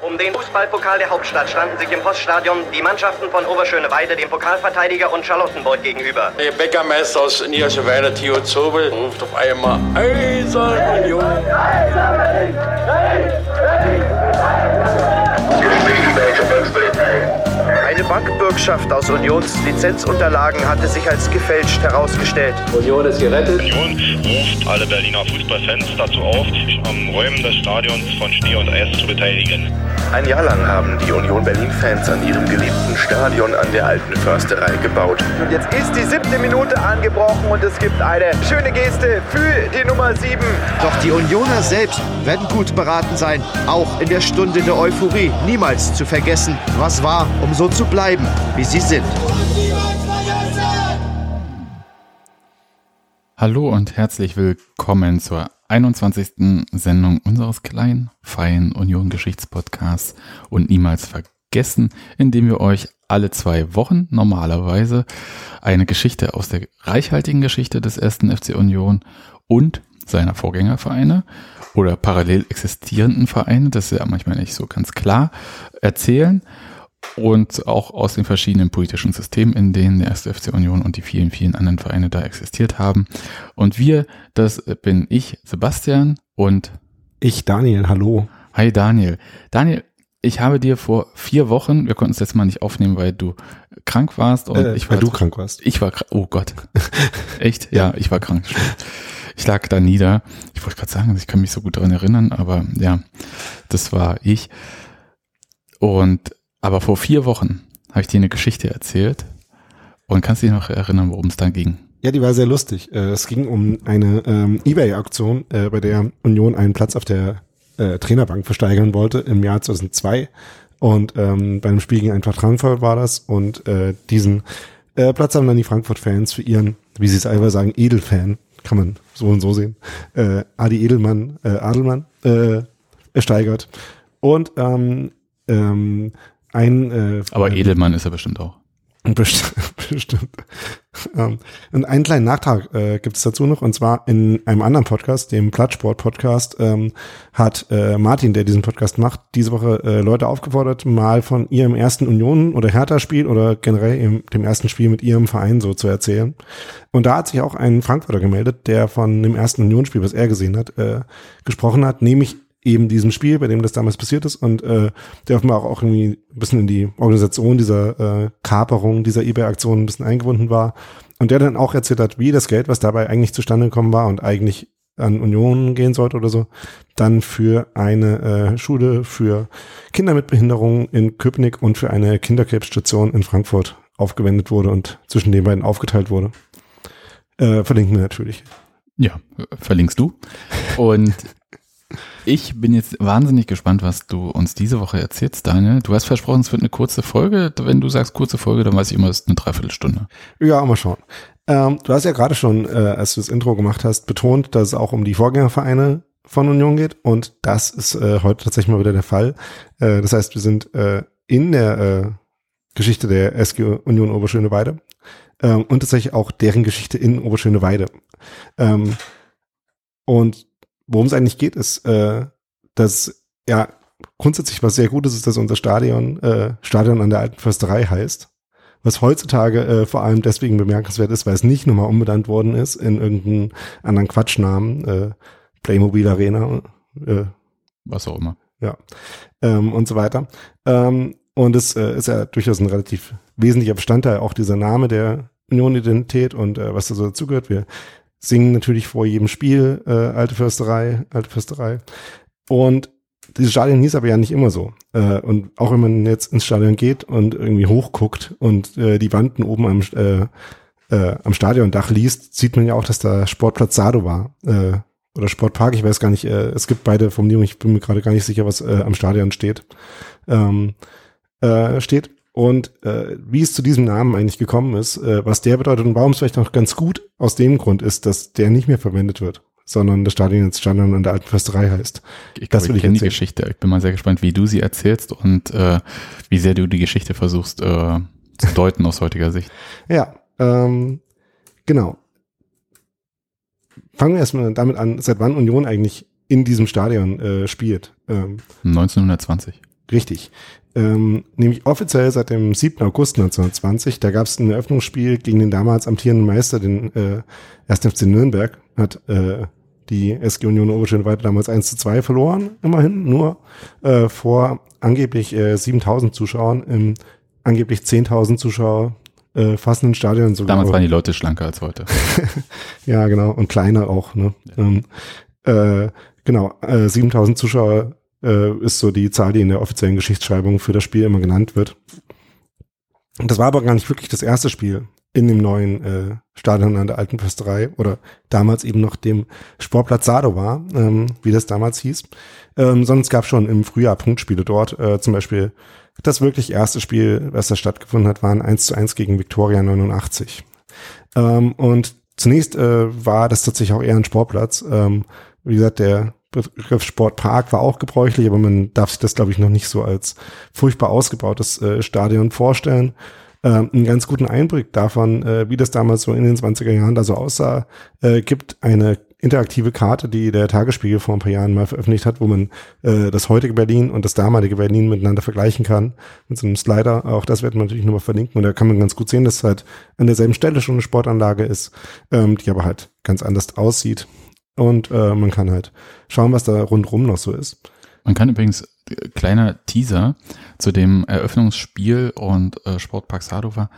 Um den Fußballpokal der Hauptstadt standen sich im Poststadion die Mannschaften von Oberschöneweide, dem Pokalverteidiger und Charlottenburg gegenüber. Der Bäckermeister aus Niederschöneweide, Theo Zobel, ruft auf einmal Eisern Union. Eine Bankbürgschaft aus Unions Lizenzunterlagen hatte sich als gefälscht herausgestellt. Union ist gerettet. Union ruft alle Berliner Fußballfans dazu auf, sich am Räumen des Stadions von Schnee und Eis zu beteiligen. Ein Jahr lang haben die Union Berlin-Fans an ihrem geliebten Stadion an der alten Försterei gebaut. Und jetzt ist die siebte Minute angebrochen und es gibt eine schöne Geste für die Nummer sieben. Doch die Unioner selbst werden gut beraten sein, auch in der Stunde der Euphorie niemals zu vergessen, was war, um so zu bleiben, wie sie sind. Hallo und herzlich willkommen zur 21. Sendung unseres kleinen, feinen Union-Geschichtspodcasts und niemals vergessen, indem wir euch alle zwei Wochen normalerweise eine Geschichte aus der reichhaltigen Geschichte des ersten FC Union und seiner Vorgängervereine oder parallel existierenden Vereine, das ist ja manchmal nicht so ganz klar, erzählen und auch aus den verschiedenen politischen Systemen, in denen der erste FC Union und die vielen, vielen anderen Vereine da existiert haben. Und wir, das bin ich, Sebastian und ich, Daniel, hallo. Hi Daniel. Daniel, ich habe dir vor vier Wochen, wir konnten es jetzt mal nicht aufnehmen, weil du krank warst und äh, ich war. Weil du krank warst. Ich war, oh Gott. Echt? Ja, ich war krank. Ich lag da nieder. Ich wollte gerade sagen, ich kann mich so gut daran erinnern, aber ja, das war ich. Und aber vor vier Wochen habe ich dir eine Geschichte erzählt und kannst dich noch erinnern, worum es da ging? Ja, die war sehr lustig. Äh, es ging um eine ähm, Ebay-Aktion, äh, bei der Union einen Platz auf der äh, Trainerbank versteigern wollte im Jahr 2002. Und ähm, bei einem Spiel gegen Eintracht Frankfurt war das. Und äh, diesen äh, Platz haben dann die Frankfurt-Fans für ihren, wie sie es einfach sagen, Edelfan, kann man so und so sehen, äh, Adi Edelmann, Adelmann, äh, ersteigert. Und ähm, ähm, ein äh, Aber Edelmann ist er bestimmt auch. Bestimmt. bestimmt. Ähm, und einen kleinen Nachtrag äh, gibt es dazu noch, und zwar in einem anderen Podcast, dem Plattsport-Podcast, ähm, hat äh, Martin, der diesen Podcast macht, diese Woche äh, Leute aufgefordert, mal von ihrem ersten Union- oder Hertha-Spiel oder generell im, dem ersten Spiel mit ihrem Verein so zu erzählen. Und da hat sich auch ein Frankfurter gemeldet, der von dem ersten Unionsspiel, was er gesehen hat, äh, gesprochen hat, nämlich eben diesem Spiel, bei dem das damals passiert ist und äh, der offenbar auch irgendwie ein bisschen in die Organisation dieser äh, Kaperung, dieser eBay-Aktion ein bisschen eingebunden war und der dann auch erzählt hat, wie das Geld, was dabei eigentlich zustande gekommen war und eigentlich an Union gehen sollte oder so, dann für eine äh, Schule für Kinder mit Behinderung in Köpenick und für eine Kinderkrebsstation in Frankfurt aufgewendet wurde und zwischen den beiden aufgeteilt wurde. Äh, verlinken wir natürlich. Ja, verlinkst du. Und ich bin jetzt wahnsinnig gespannt, was du uns diese Woche erzählst, Daniel. Du hast versprochen, es wird eine kurze Folge. Wenn du sagst kurze Folge, dann weiß ich immer, es ist eine Dreiviertelstunde. Ja, mal schauen. Ähm, du hast ja gerade schon, äh, als du das Intro gemacht hast, betont, dass es auch um die Vorgängervereine von Union geht. Und das ist äh, heute tatsächlich mal wieder der Fall. Äh, das heißt, wir sind äh, in der äh, Geschichte der SG Union Oberschöneweide ähm, und tatsächlich auch deren Geschichte in Oberschöneweide. Ähm, und worum es eigentlich geht, ist, äh, dass ja grundsätzlich was sehr Gutes ist, dass unser Stadion äh, Stadion an der alten Försterei heißt. Was heutzutage äh, vor allem deswegen bemerkenswert ist, weil es nicht nochmal umbenannt worden ist in irgendeinen anderen Quatschnamen, äh, Playmobil Arena, äh, was auch immer. Ja. Ähm, und so weiter. Ähm, und es äh, ist ja durchaus ein relativ wesentlicher Bestandteil auch dieser Name der Union-Identität und äh, was da so dazugehört. Wir singen natürlich vor jedem Spiel äh, Alte Försterei, Alte Försterei. Und dieses Stadion hieß aber ja nicht immer so. Äh, und auch wenn man jetzt ins Stadion geht und irgendwie hochguckt und äh, die Wanden oben am, äh, äh, am Stadiondach liest, sieht man ja auch, dass da Sportplatz Sado war. Äh, oder Sportpark, ich weiß gar nicht, äh, es gibt beide Formulierungen, ich bin mir gerade gar nicht sicher, was äh, am Stadion steht. Ähm, äh, steht. Und äh, wie es zu diesem Namen eigentlich gekommen ist, äh, was der bedeutet und warum es vielleicht auch ganz gut aus dem Grund ist, dass der nicht mehr verwendet wird, sondern das Stadion jetzt Stadion an der alten Försterei heißt. Ich glaube, ich kenne die Geschichte. Ich bin mal sehr gespannt, wie du sie erzählst und äh, wie sehr du die Geschichte versuchst äh, zu deuten aus heutiger Sicht. Ja, ähm, genau. Fangen wir erstmal damit an, seit wann Union eigentlich in diesem Stadion äh, spielt. Ähm, 1920. richtig. Ähm, nämlich offiziell seit dem 7. August 1920. Da gab es ein Eröffnungsspiel gegen den damals amtierenden Meister, den äh, 1. FC Nürnberg. Hat äh, die SG Union Oberschönweite damals 1 zu 2 verloren, immerhin, nur äh, vor angeblich äh, 7000 Zuschauern im angeblich 10.000 Zuschauer äh, fassenden Stadion. Sogar damals waren die Leute schlanker als heute. ja, genau, und kleiner auch. Ne? Ja. Ähm, äh, genau, äh, 7000 Zuschauer äh, ist so die Zahl, die in der offiziellen Geschichtsschreibung für das Spiel immer genannt wird. Das war aber gar nicht wirklich das erste Spiel in dem neuen äh, Stadion an der Alten Försterei oder damals eben noch dem Sportplatz Sado war, ähm, wie das damals hieß. Ähm, sondern gab schon im Frühjahr Punktspiele dort. Äh, zum Beispiel das wirklich erste Spiel, was da stattgefunden hat, war ein 1 zu 1 gegen Victoria 89. Ähm, und zunächst äh, war das tatsächlich auch eher ein Sportplatz. Ähm, wie gesagt, der Begriff Sportpark war auch gebräuchlich, aber man darf sich das, glaube ich, noch nicht so als furchtbar ausgebautes äh, Stadion vorstellen. Ähm, einen ganz guten Einblick davon, äh, wie das damals so in den 20er Jahren da so aussah, äh, gibt eine interaktive Karte, die der Tagesspiegel vor ein paar Jahren mal veröffentlicht hat, wo man äh, das heutige Berlin und das damalige Berlin miteinander vergleichen kann. Mit so einem Slider. Auch das werden wir natürlich nochmal verlinken. Und da kann man ganz gut sehen, dass halt an derselben Stelle schon eine Sportanlage ist, ähm, die aber halt ganz anders aussieht. Und äh, man kann halt schauen, was da rundrum noch so ist. Man kann übrigens, äh, kleiner Teaser zu dem Eröffnungsspiel und äh, Sportpark Sadova.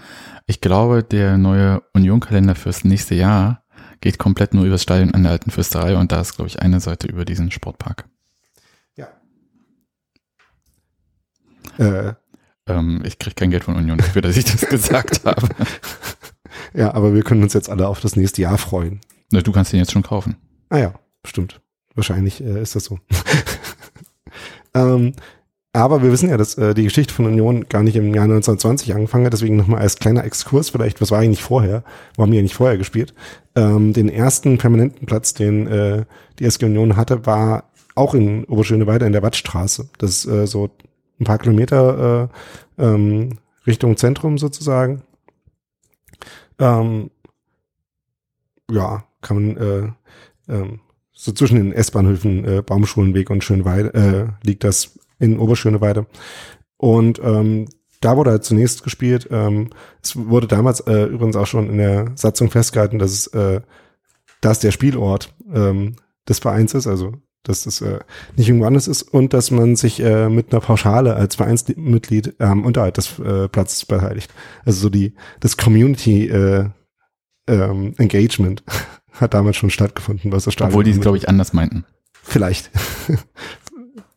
Ich glaube, der neue Union-Kalender fürs nächste Jahr geht komplett nur übers Stadion an der alten Fürsterei und da ist, glaube ich, eine Seite über diesen Sportpark. Ja. Äh, ähm, ich kriege kein Geld von Union dafür, dass ich das gesagt habe. Ja, aber wir können uns jetzt alle auf das nächste Jahr freuen. Na, du kannst den jetzt schon kaufen. Ah ja, stimmt. Wahrscheinlich äh, ist das so. ähm, aber wir wissen ja, dass äh, die Geschichte von Union gar nicht im Jahr 1920 angefangen hat. Deswegen nochmal als kleiner Exkurs vielleicht, was war eigentlich vorher? Wo haben die eigentlich vorher gespielt? Ähm, den ersten permanenten Platz, den äh, die SG Union hatte, war auch in Oberschöneweide in der Wattstraße. Das ist äh, so ein paar Kilometer äh, ähm, Richtung Zentrum sozusagen. Ähm, ja, kann man äh, ähm, so zwischen den S-Bahnhöfen äh, Baumschulenweg und Schönweide äh, liegt das in Oberschöneweide. Und ähm, da wurde halt zunächst gespielt. Ähm, es wurde damals äh, übrigens auch schon in der Satzung festgehalten, dass es äh, dass der Spielort ähm, des Vereins ist, also dass das äh, nicht irgendwo anders ist und dass man sich äh, mit einer Pauschale als Vereinsmitglied am ähm, Unterhalt des äh, Platzes beteiligt. Also so die das Community äh, ähm, Engagement hat damals schon stattgefunden, was das Stadion Obwohl die es, glaube ich, anders meinten. Vielleicht.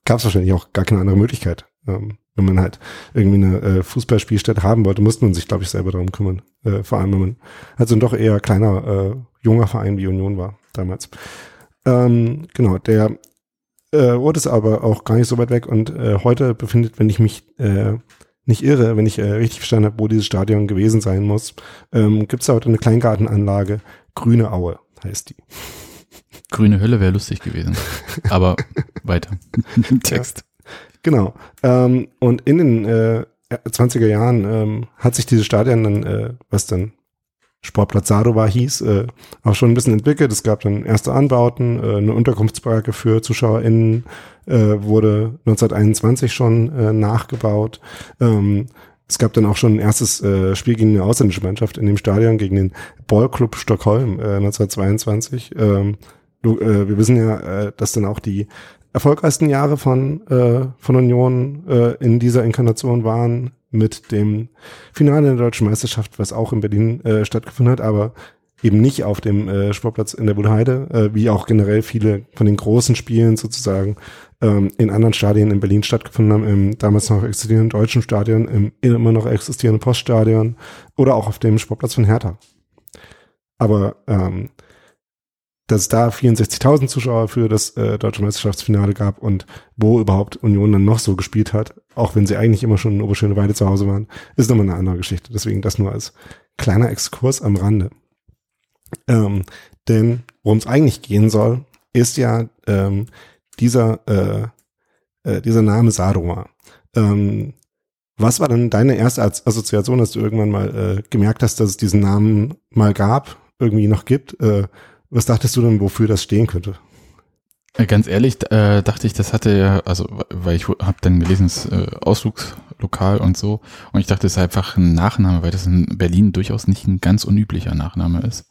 gab es wahrscheinlich auch gar keine andere Möglichkeit. Ähm, wenn man halt irgendwie eine äh, Fußballspielstätte haben wollte, musste man sich, glaube ich, selber darum kümmern. Äh, vor allem, wenn man halt so ein doch eher kleiner, äh, junger Verein wie Union war damals. Ähm, genau, der äh, Ort ist aber auch gar nicht so weit weg und äh, heute befindet, wenn ich mich äh, nicht irre, wenn ich äh, richtig verstanden habe, wo dieses Stadion gewesen sein muss, ähm, gibt es heute eine Kleingartenanlage, Grüne Aue heißt die. Grüne Hölle wäre lustig gewesen. Aber weiter. Text. Ja, genau. Ähm, und in den äh, 20er Jahren ähm, hat sich dieses Stadion dann, äh, was dann Sportplatz Sadova hieß, äh, auch schon ein bisschen entwickelt. Es gab dann erste Anbauten, äh, eine Unterkunftsbaracke für ZuschauerInnen äh, wurde 1921 schon äh, nachgebaut. Ähm, es gab dann auch schon ein erstes äh, Spiel gegen eine ausländische Mannschaft in dem Stadion gegen den Ballclub Stockholm äh, 1922. Ähm, du, äh, wir wissen ja, äh, dass dann auch die erfolgreichsten Jahre von, äh, von Union äh, in dieser Inkarnation waren mit dem Finale der deutschen Meisterschaft, was auch in Berlin äh, stattgefunden hat, aber eben nicht auf dem äh, Sportplatz in der Bullheide, äh, wie auch generell viele von den großen Spielen sozusagen ähm, in anderen Stadien in Berlin stattgefunden haben, im damals noch existierenden deutschen Stadion, im immer noch existierenden Poststadion oder auch auf dem Sportplatz von Hertha. Aber ähm, dass es da 64.000 Zuschauer für das äh, deutsche Meisterschaftsfinale gab und wo überhaupt Union dann noch so gespielt hat, auch wenn sie eigentlich immer schon in Oberschöneweide zu Hause waren, ist nochmal eine andere Geschichte. Deswegen das nur als kleiner Exkurs am Rande. Ähm, denn worum es eigentlich gehen soll, ist ja ähm, dieser, äh, äh, dieser Name Sadoma. Ähm, was war denn deine erste Assoziation, dass du irgendwann mal äh, gemerkt hast, dass es diesen Namen mal gab, irgendwie noch gibt? Äh, was dachtest du denn, wofür das stehen könnte? Äh, Ganz ehrlich, äh, dachte ich, das hatte ja, also weil ich habe dann gelesen, es äh, Ausflugslokal und so, und ich dachte, es ist einfach ein Nachname, weil das in Berlin durchaus nicht ein ganz unüblicher Nachname ist.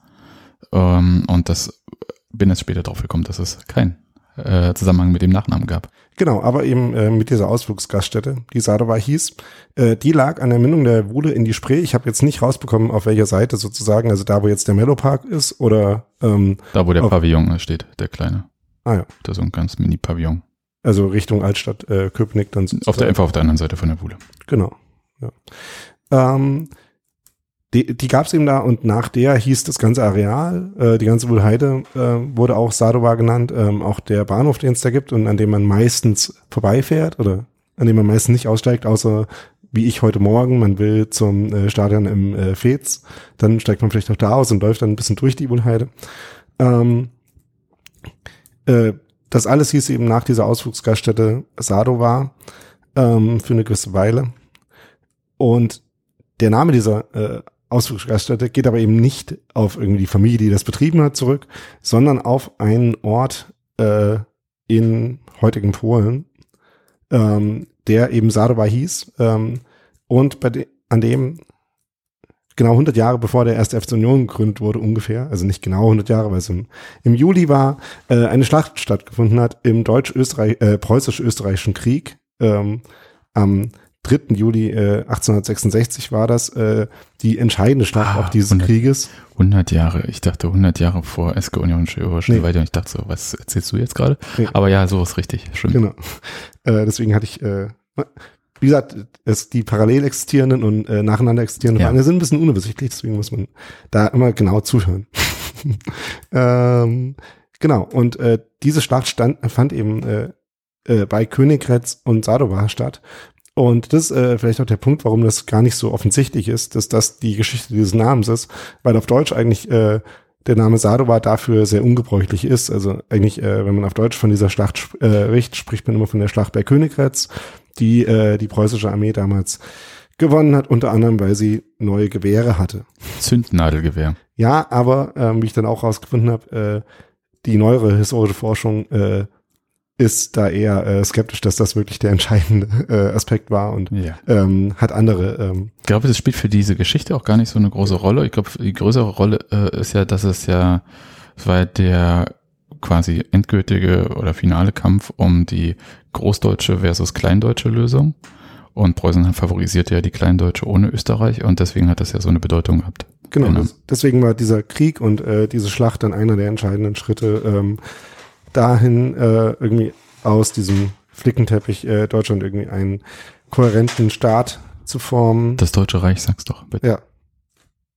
Ähm, und das bin jetzt später drauf gekommen, dass es keinen äh, Zusammenhang mit dem Nachnamen gab. Genau, aber eben äh, mit dieser Ausflugsgaststätte, die Sadova hieß, äh, die lag an der Mündung der Wuhle in die Spree. Ich habe jetzt nicht rausbekommen, auf welcher Seite sozusagen, also da, wo jetzt der Mellowpark ist oder ähm, Da, wo der Auf- Pavillon steht, der kleine. ah ja, Da ist so ein ganz Mini-Pavillon. also Richtung Altstadt äh, Köpenick dann Auf der, sozusagen. einfach auf der anderen Seite von der Wuhle. Genau. Ja. Ähm, die die gab es eben da und nach der hieß das ganze Areal, äh, die ganze Wuhlheide äh, wurde auch Sadova genannt, ähm, auch der Bahnhof, den es da gibt und an dem man meistens vorbeifährt oder an dem man meistens nicht aussteigt, außer wie ich heute Morgen, man will zum äh, Stadion im äh, Fez, dann steigt man vielleicht auch da aus und läuft dann ein bisschen durch die Wuhlheide. Ähm, äh, das alles hieß eben nach dieser Ausflugsgaststätte Sadova ähm, für eine gewisse Weile. Und der Name dieser äh, Ausflugsgaststätte geht aber eben nicht auf irgendwie die Familie, die das betrieben hat, zurück, sondern auf einen Ort äh, in heutigen Polen, ähm, der eben Sadova hieß ähm, und bei de an dem genau 100 Jahre bevor der erste FC Union gegründet wurde ungefähr, also nicht genau 100 Jahre, weil es im, im Juli war, äh, eine Schlacht stattgefunden hat im deutsch-österreich äh, preußisch-österreichischen Krieg ähm, am 3. Juli äh, 1866 war das äh, die entscheidende Schlacht Ah, auch dieses 100. Krieges. 100 Jahre. Ich dachte 100 Jahre vor SK Union Schneeweide und ich dachte so, was erzählst du jetzt gerade? Nee. Aber ja, so ist richtig. Stimmt. Genau. Äh, deswegen hatte ich, äh, wie gesagt, es, die parallel existierenden und äh, nacheinander existierenden Ja. Vereine sind ein bisschen unübersichtlich, deswegen muss man da immer genau zuhören. ähm, genau, und äh, diese Schlacht stand, fand eben äh, äh, bei Königgrätz und Sadova statt. Und das ist äh, vielleicht auch der Punkt, warum das gar nicht so offensichtlich ist, dass das die Geschichte dieses Namens ist, weil auf Deutsch eigentlich äh, der Name Sadova dafür sehr ungebräuchlich ist. Also eigentlich, äh, wenn man auf Deutsch von dieser Schlacht äh, spricht, spricht man immer von der Schlacht bei Königgrätz, die äh, die preußische Armee damals gewonnen hat, unter anderem, weil sie neue Gewehre hatte. Zündnadelgewehr. Ja, aber ähm, wie ich dann auch rausgefunden habe, äh, die neuere historische Forschung äh, ist da eher äh, skeptisch, dass das wirklich der entscheidende äh, Aspekt war und Ja. ähm, hat andere. Ähm, Ich glaube, das spielt für diese Geschichte auch gar nicht so eine große Rolle. Ich glaube, die größere Rolle äh, ist ja, dass es ja, es war der quasi endgültige oder finale Kampf um die großdeutsche versus kleindeutsche Lösung. Und Preußen favorisierte ja die Kleindeutsche ohne Österreich und deswegen hat das ja so eine Bedeutung gehabt. genau. Genau. Deswegen war dieser Krieg und äh, diese Schlacht dann einer der entscheidenden Schritte ähm, dahin, äh, irgendwie aus diesem Flickenteppich äh, Deutschland irgendwie einen kohärenten Staat zu formen. Das Deutsche Reich, sag's doch bitte. Ja,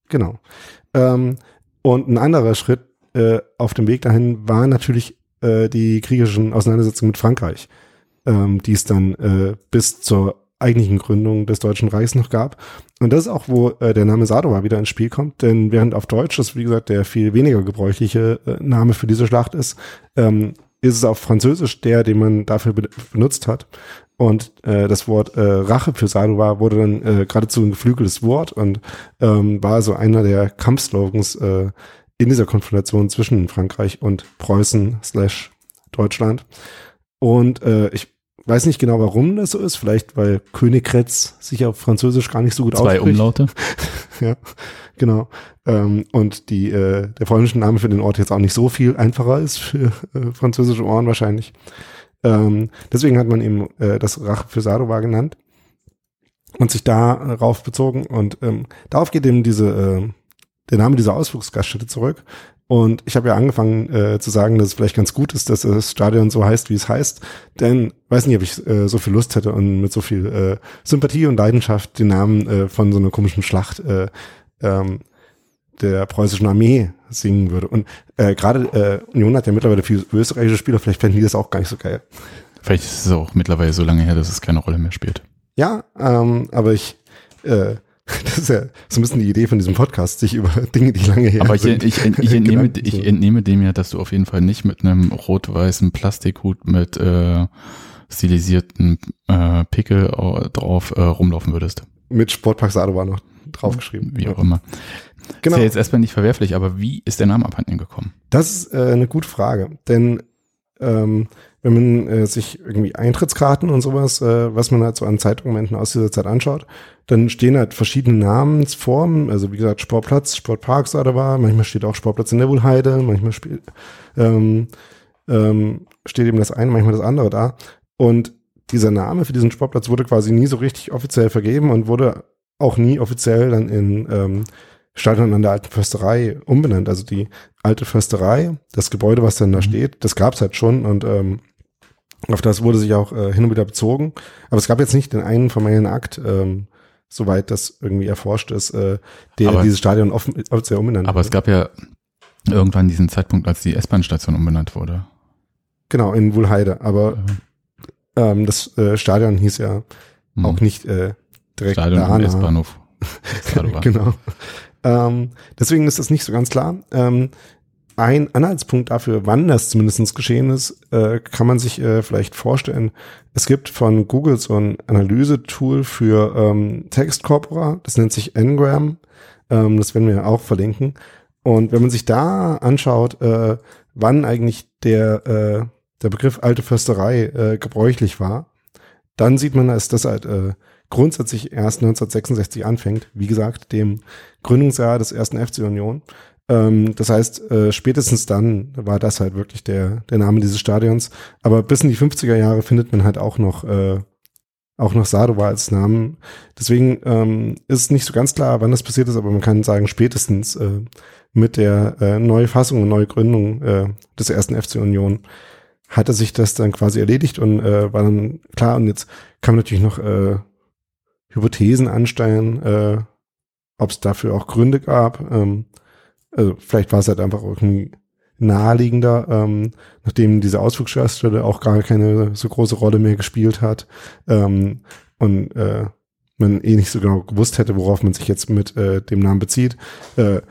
genau. Ähm, und ein anderer Schritt äh, auf dem Weg dahin war natürlich äh, die kriegerischen Auseinandersetzungen mit Frankreich, ähm, die es dann äh, bis zur eigentlichen Gründung des Deutschen Reichs noch gab. Und das ist auch, wo äh, der Name Sadova wieder ins Spiel kommt, denn während auf Deutsch das, wie gesagt, der viel weniger gebräuchliche äh, Name für diese Schlacht ist, ähm, ist es auf Französisch der, den man dafür be benutzt hat. Und äh, das Wort äh, Rache für Sadova wurde dann äh, geradezu ein geflügeltes Wort und ähm, war so einer der Kampfslogans äh, in dieser Konfrontation zwischen Frankreich und Preußen slash Deutschland. Und äh, ich weiß nicht genau, warum das so ist. Vielleicht, weil Königgrätz sich auf Französisch gar nicht so gut Zwei ausspricht. Umlaute. Ja, genau. Ähm, und die, äh, der polnische Name für den Ort jetzt auch nicht so viel einfacher ist für äh, französische Ohren wahrscheinlich. Ähm, deswegen hat man eben äh, das Rache für Sadova genannt und sich darauf bezogen. Und ähm, darauf geht eben diese, äh, der Name dieser Ausflugsgaststätte zurück. Und ich habe ja angefangen äh, zu sagen, dass es vielleicht ganz gut ist, dass das Stadion so heißt, wie es heißt. Denn weiß nicht, ob ich äh, so viel Lust hätte und mit so viel äh, Sympathie und Leidenschaft den Namen äh, von so einer komischen Schlacht äh, ähm, der preußischen Armee singen würde. Und äh, gerade äh, Union hat ja mittlerweile viele österreichische Spieler, vielleicht fänden die das auch gar nicht so geil. Vielleicht ist es auch mittlerweile so lange her, dass es keine Rolle mehr spielt. Ja, ähm, aber ich, äh, das ist ja so ein bisschen die Idee von diesem Podcast, sich über Dinge, die lange her Aber ich, sind. ich, ich, entnehme, Gedanken ich entnehme dem ja, dass du auf jeden Fall nicht mit einem rot-weißen Plastikhut mit äh, stilisierten äh, Pickel au- drauf äh, rumlaufen würdest. mit Sportpark Sadova noch draufgeschrieben. Wie auch immer. Genau. Ist ja jetzt erstmal nicht verwerflich, aber wie ist der Name abhanden gekommen? Das ist äh, eine gute Frage, denn ähm, wenn man äh, sich irgendwie Eintrittskarten und sowas, äh, was man halt so an Zeitdokumenten aus dieser Zeit anschaut, dann stehen halt verschiedene Namensformen, also wie gesagt Sportplatz, Sportpark war, manchmal steht auch Sportplatz in der Wohlheide, manchmal spielt, ähm, ähm, steht eben das eine, manchmal das andere da. Und dieser Name für diesen Sportplatz wurde quasi nie so richtig offiziell vergeben und wurde auch nie offiziell dann in ähm, Stadion an der alten Försterei umbenannt. Also die alte Försterei, das Gebäude, was dann da mhm. steht, das gab's halt schon und ähm, auf das wurde sich auch äh, hin und wieder bezogen. Aber es gab jetzt nicht den einen formellen Akt, ähm, soweit das irgendwie erforscht ist, äh, der aber, dieses Stadion offen, offiziell umbenannt Aber wurde. es gab ja irgendwann diesen Zeitpunkt, als die S-Bahn-Station umbenannt wurde. Genau, in Wuhlheide. Aber ja. ähm, das äh, Stadion hieß ja hm. auch nicht äh, direkt Stadion da. S-Bahnhof. genau. Ähm, deswegen ist das nicht so ganz klar. Ähm, ein Anhaltspunkt dafür, wann das zumindest geschehen ist, äh, kann man sich äh, vielleicht vorstellen. Es gibt von Google so ein Analysetool für ähm, Textkorpora, das nennt sich Ngram. Ähm, das werden wir auch verlinken. Und wenn man sich da anschaut, äh, wann eigentlich der, äh, der Begriff alte Försterei äh, gebräuchlich war, dann sieht man, dass das halt äh, grundsätzlich erst 1966 anfängt. Wie gesagt, dem Gründungsjahr des ersten FC Union. Ähm, das heißt, äh, spätestens dann war das halt wirklich der, der Name dieses Stadions. Aber bis in die 50er Jahre findet man halt auch noch, äh, auch noch Sadova als Namen. Deswegen ähm, ist nicht so ganz klar, wann das passiert ist, aber man kann sagen, spätestens äh, mit der äh, Neufassung und Neugründung äh, des ersten FC Union hatte sich das dann quasi erledigt und äh, war dann klar. Und jetzt kann man natürlich noch äh, Hypothesen anstellen, äh, ob es dafür auch Gründe gab. Ähm, also vielleicht war es halt einfach irgendwie naheliegender, ähm, nachdem diese Ausflugsgaststelle auch gar keine so große Rolle mehr gespielt hat ähm, und äh, man eh nicht so genau gewusst hätte, worauf man sich jetzt mit äh, dem Namen bezieht. Äh,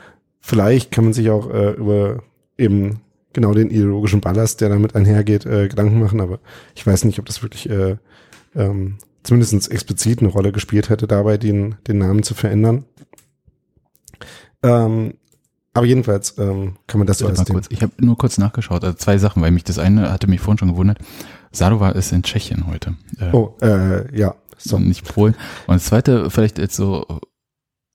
vielleicht kann man sich auch äh, über eben genau den ideologischen Ballast, der damit einhergeht, äh, Gedanken machen, aber ich weiß nicht, ob das wirklich äh, ähm, zumindest explizit eine Rolle gespielt hätte, dabei den, den Namen zu verändern. Ähm, aber jedenfalls ähm, kann man das so als kurz, Ich habe nur kurz nachgeschaut, also zwei Sachen, weil mich das eine hatte mich vorhin schon gewundert. Sadova ist in Tschechien heute. Äh, oh, äh, ja. So. Nicht Polen. Und das zweite, vielleicht jetzt so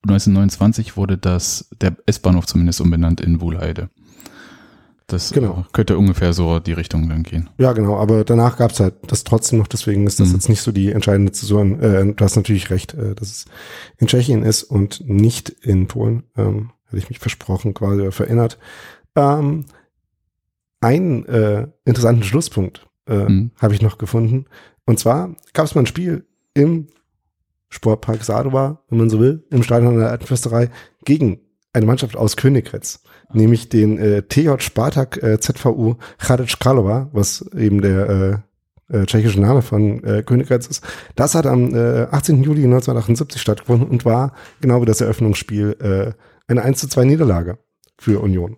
1929 wurde das, der S-Bahnhof zumindest umbenannt in Wuhlheide. Das genau. könnte ungefähr so die Richtung dann gehen. Ja, genau, aber danach gab es halt das trotzdem noch, deswegen ist das mhm. jetzt nicht so die entscheidende Zäsur. Äh, du hast natürlich recht, äh, dass es in Tschechien ist und nicht in Polen. Ähm, hätte ich mich versprochen, quasi oder verinnert. Ähm, einen äh, interessanten Schlusspunkt äh, mhm. habe ich noch gefunden. Und zwar gab es mal ein Spiel im Sportpark Sadova, wenn man so will, im Stadion der Alten Fürsterei gegen eine Mannschaft aus Königgrätz nämlich den äh, TJ Spartak äh, ZVU Chadic Kralova, was eben der äh, äh, tschechische Name von äh, Königgrätz ist. Das hat am äh, 18. Juli 1978 stattgefunden und war genau wie das Eröffnungsspiel äh, eine 1 zu 2 Niederlage für Union.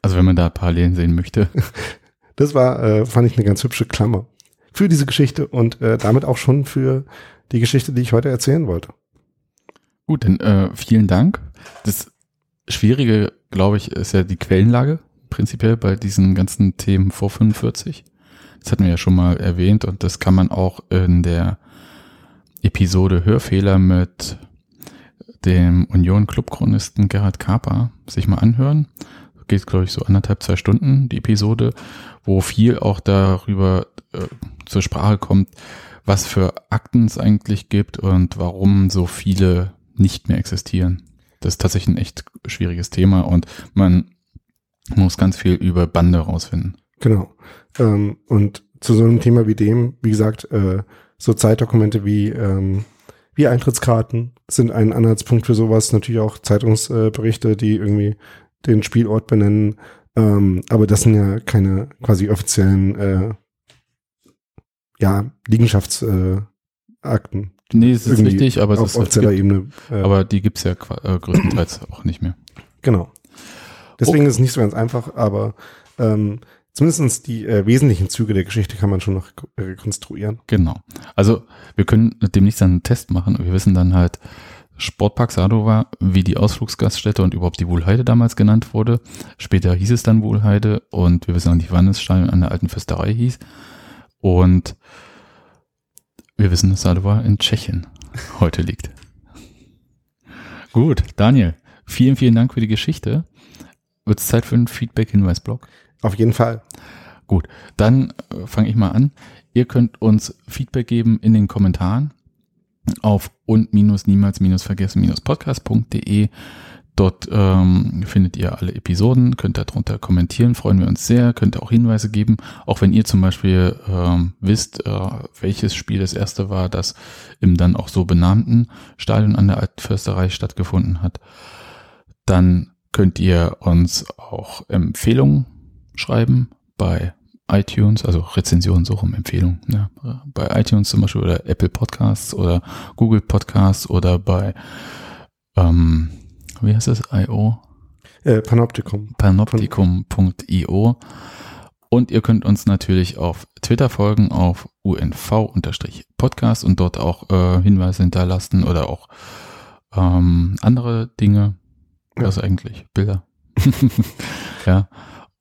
Also wenn man da Parallelen sehen möchte. Das war, äh, fand ich eine ganz hübsche Klammer für diese Geschichte und äh, damit auch schon für die Geschichte, die ich heute erzählen wollte. Gut, dann äh, vielen Dank. Das Schwierige, glaube ich, ist ja die Quellenlage prinzipiell bei diesen ganzen Themen vor 45. Das hatten wir ja schon mal erwähnt und das kann man auch in der Episode Hörfehler mit dem Union Clubchronisten Gerhard Kaper sich mal anhören. Geht, glaube ich, so anderthalb, zwei Stunden, die Episode, wo viel auch darüber äh, zur Sprache kommt, was für Akten es eigentlich gibt und warum so viele nicht mehr existieren das ist tatsächlich ein echt schwieriges Thema und man muss ganz viel über Bande rausfinden. Genau. Ähm, und zu so einem Thema wie dem, wie gesagt, äh, so Zeitdokumente wie, ähm, wie Eintrittskarten sind ein Anhaltspunkt für sowas. Natürlich auch Zeitungsberichte, die irgendwie den Spielort benennen. Ähm, aber das sind ja keine quasi offiziellen äh, ja, Liegenschaftsakten. Äh, Nee, es ist richtig, aber es auf ist offizieller halt, Ebene. Ja. Aber die gibt's ja äh, größtenteils auch nicht mehr. Genau. Deswegen okay. ist es nicht so ganz einfach, aber ähm, zumindest die äh, wesentlichen Züge der Geschichte kann man schon noch rekonstruieren. Genau. Also wir können demnächst einen Test machen und wir wissen dann halt, Sportpark Sadova, wie die Ausflugsgaststätte und überhaupt die Wuhlheide damals genannt wurde. Später hieß es dann Wuhlheide und wir wissen auch nicht, wann es Stadion an der alten Fürsterei hieß. Und wir wissen, dass Sadova in Tschechien heute liegt. Gut, Daniel, vielen, vielen Dank für die Geschichte. Wird es Zeit für einen Feedback-Hinweis-Blog? Auf jeden Fall. Gut, dann äh, fange ich mal an. Ihr könnt uns Feedback geben in den Kommentaren auf und-niemals-vergessen-podcast.de. Dort ähm, findet ihr alle Episoden, könnt darunter kommentieren, freuen wir uns sehr, könnt auch Hinweise geben, auch wenn ihr zum Beispiel ähm, wisst, äh, welches Spiel das erste war, das im dann auch so benannten Stadion an der Altförsterei stattgefunden hat. Dann könnt ihr uns auch Empfehlungen schreiben bei iTunes, also Rezensionen, so rum Empfehlungen, ne? bei iTunes zum Beispiel oder Apple Podcasts oder Google Podcasts oder bei, ähm, wie heißt das, I.O.? Äh, Panoptikum. Panoptikum.io. Und ihr könnt uns natürlich auf Twitter folgen, auf UNV-Podcast und dort auch äh, Hinweise hinterlassen oder auch ähm, andere Dinge. Ja. Was eigentlich? Bilder. ja.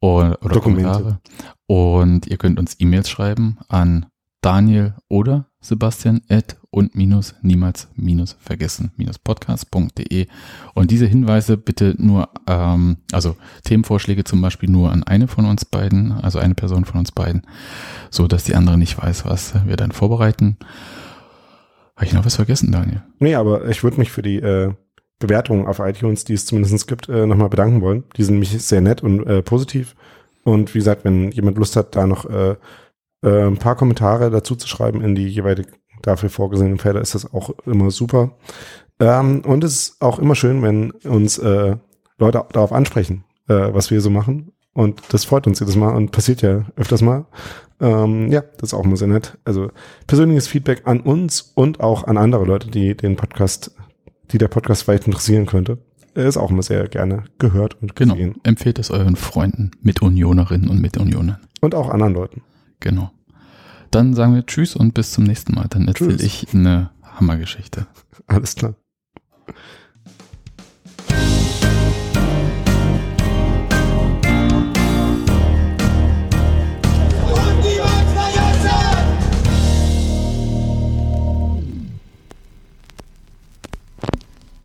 Oder, Dokumente. Kommentare. Und ihr könnt uns E-Mails schreiben an Daniel oder Sebastian at und minus niemals minus vergessen minus podcast.de und diese Hinweise bitte nur, ähm, also Themenvorschläge zum Beispiel nur an eine von uns beiden, also eine Person von uns beiden, so dass die andere nicht weiß, was wir dann vorbereiten. Habe ich noch was vergessen, Daniel? Nee, aber ich würde mich für die äh, Bewertungen auf iTunes, die es zumindest gibt, äh, nochmal bedanken wollen. Die sind nämlich sehr nett und äh, positiv. Und wie gesagt, wenn jemand Lust hat, da noch äh, äh, ein paar Kommentare dazu zu schreiben in die jeweilig dafür vorgesehenen Felder, ist das auch immer super. Ähm, und es ist auch immer schön, wenn uns äh, Leute darauf ansprechen, äh, was wir so machen. Und das freut uns jedes Mal und passiert ja öfters mal. Ähm, ja, das ist auch immer sehr nett. Also persönliches Feedback an uns und auch an andere Leute, die den Podcast, die der Podcast vielleicht interessieren könnte, ist auch immer sehr gerne gehört und Genau. gesehen. Empfehlt es euren Freunden, Mitunionerinnen und Mitunionern. Und auch anderen Leuten. Genau. Dann sagen wir Tschüss und bis zum nächsten Mal. Dann erzähle ich eine Hammergeschichte. Alles klar.